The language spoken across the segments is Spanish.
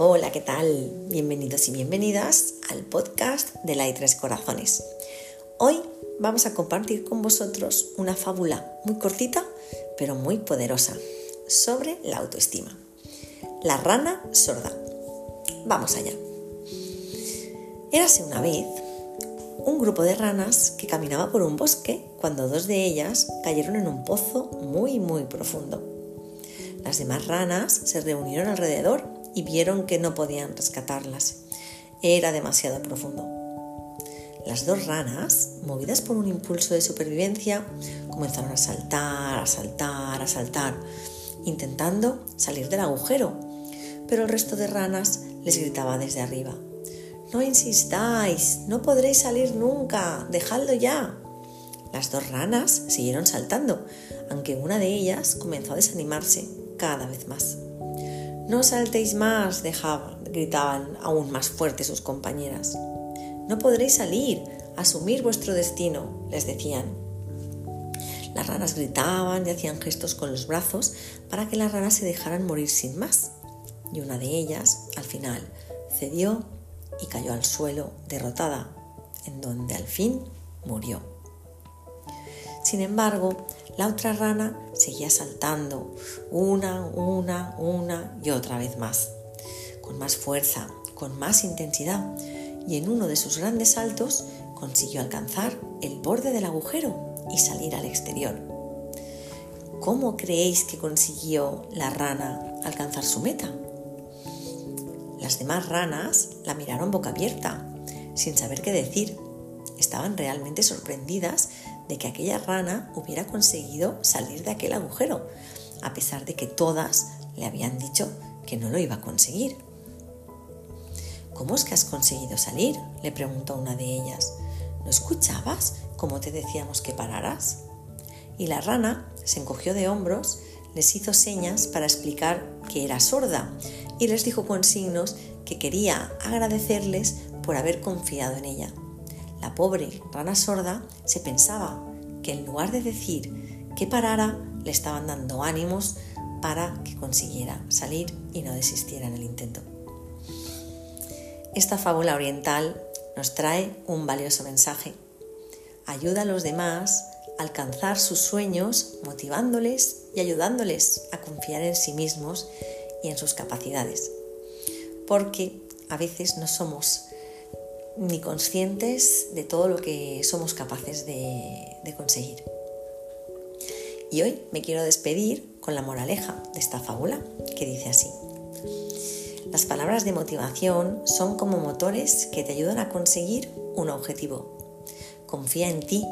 Hola, ¿qué tal? Bienvenidos y bienvenidas al podcast de La Tres Corazones. Hoy vamos a compartir con vosotros una fábula muy cortita, pero muy poderosa, sobre la autoestima. La rana sorda. Vamos allá. Érase una vez un grupo de ranas que caminaba por un bosque cuando dos de ellas cayeron en un pozo muy muy profundo. Las demás ranas se reunieron alrededor y vieron que no podían rescatarlas. Era demasiado profundo. Las dos ranas, movidas por un impulso de supervivencia, comenzaron a saltar, a saltar, a saltar, intentando salir del agujero, pero el resto de ranas les gritaba desde arriba. No insistáis, no podréis salir nunca, dejadlo ya. Las dos ranas siguieron saltando, aunque una de ellas comenzó a desanimarse cada vez más. No saltéis más, dejaban, gritaban aún más fuerte sus compañeras. No podréis salir, asumir vuestro destino, les decían. Las ranas gritaban y hacían gestos con los brazos para que las ranas se dejaran morir sin más. Y una de ellas, al final, cedió y cayó al suelo derrotada, en donde al fin murió. Sin embargo, la otra rana seguía saltando una, una, una y otra vez más, con más fuerza, con más intensidad, y en uno de sus grandes saltos consiguió alcanzar el borde del agujero y salir al exterior. ¿Cómo creéis que consiguió la rana alcanzar su meta? Las demás ranas la miraron boca abierta, sin saber qué decir. Estaban realmente sorprendidas de que aquella rana hubiera conseguido salir de aquel agujero, a pesar de que todas le habían dicho que no lo iba a conseguir. ¿Cómo es que has conseguido salir? le preguntó una de ellas. ¿No escuchabas cómo te decíamos que pararas? Y la rana se encogió de hombros, les hizo señas para explicar que era sorda y les dijo con signos que quería agradecerles por haber confiado en ella. La pobre rana sorda se pensaba que en lugar de decir que parara, le estaban dando ánimos para que consiguiera salir y no desistiera en el intento. Esta fábula oriental nos trae un valioso mensaje. Ayuda a los demás a alcanzar sus sueños motivándoles y ayudándoles a confiar en sí mismos y en sus capacidades. Porque a veces no somos ni conscientes de todo lo que somos capaces de, conseguir. Y hoy me quiero despedir con la moraleja de esta fábula, que dice así. Las palabras de motivación son como motores que te ayudan a conseguir un objetivo. Confía en ti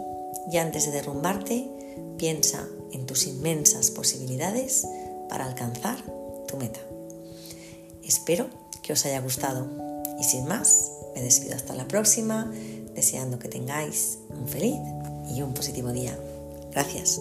y antes de derrumbarte, piensa en tus inmensas posibilidades para alcanzar tu meta. Espero que os haya gustado y sin más, me despido hasta la próxima, deseando que tengáis un feliz y un positivo día. Gracias.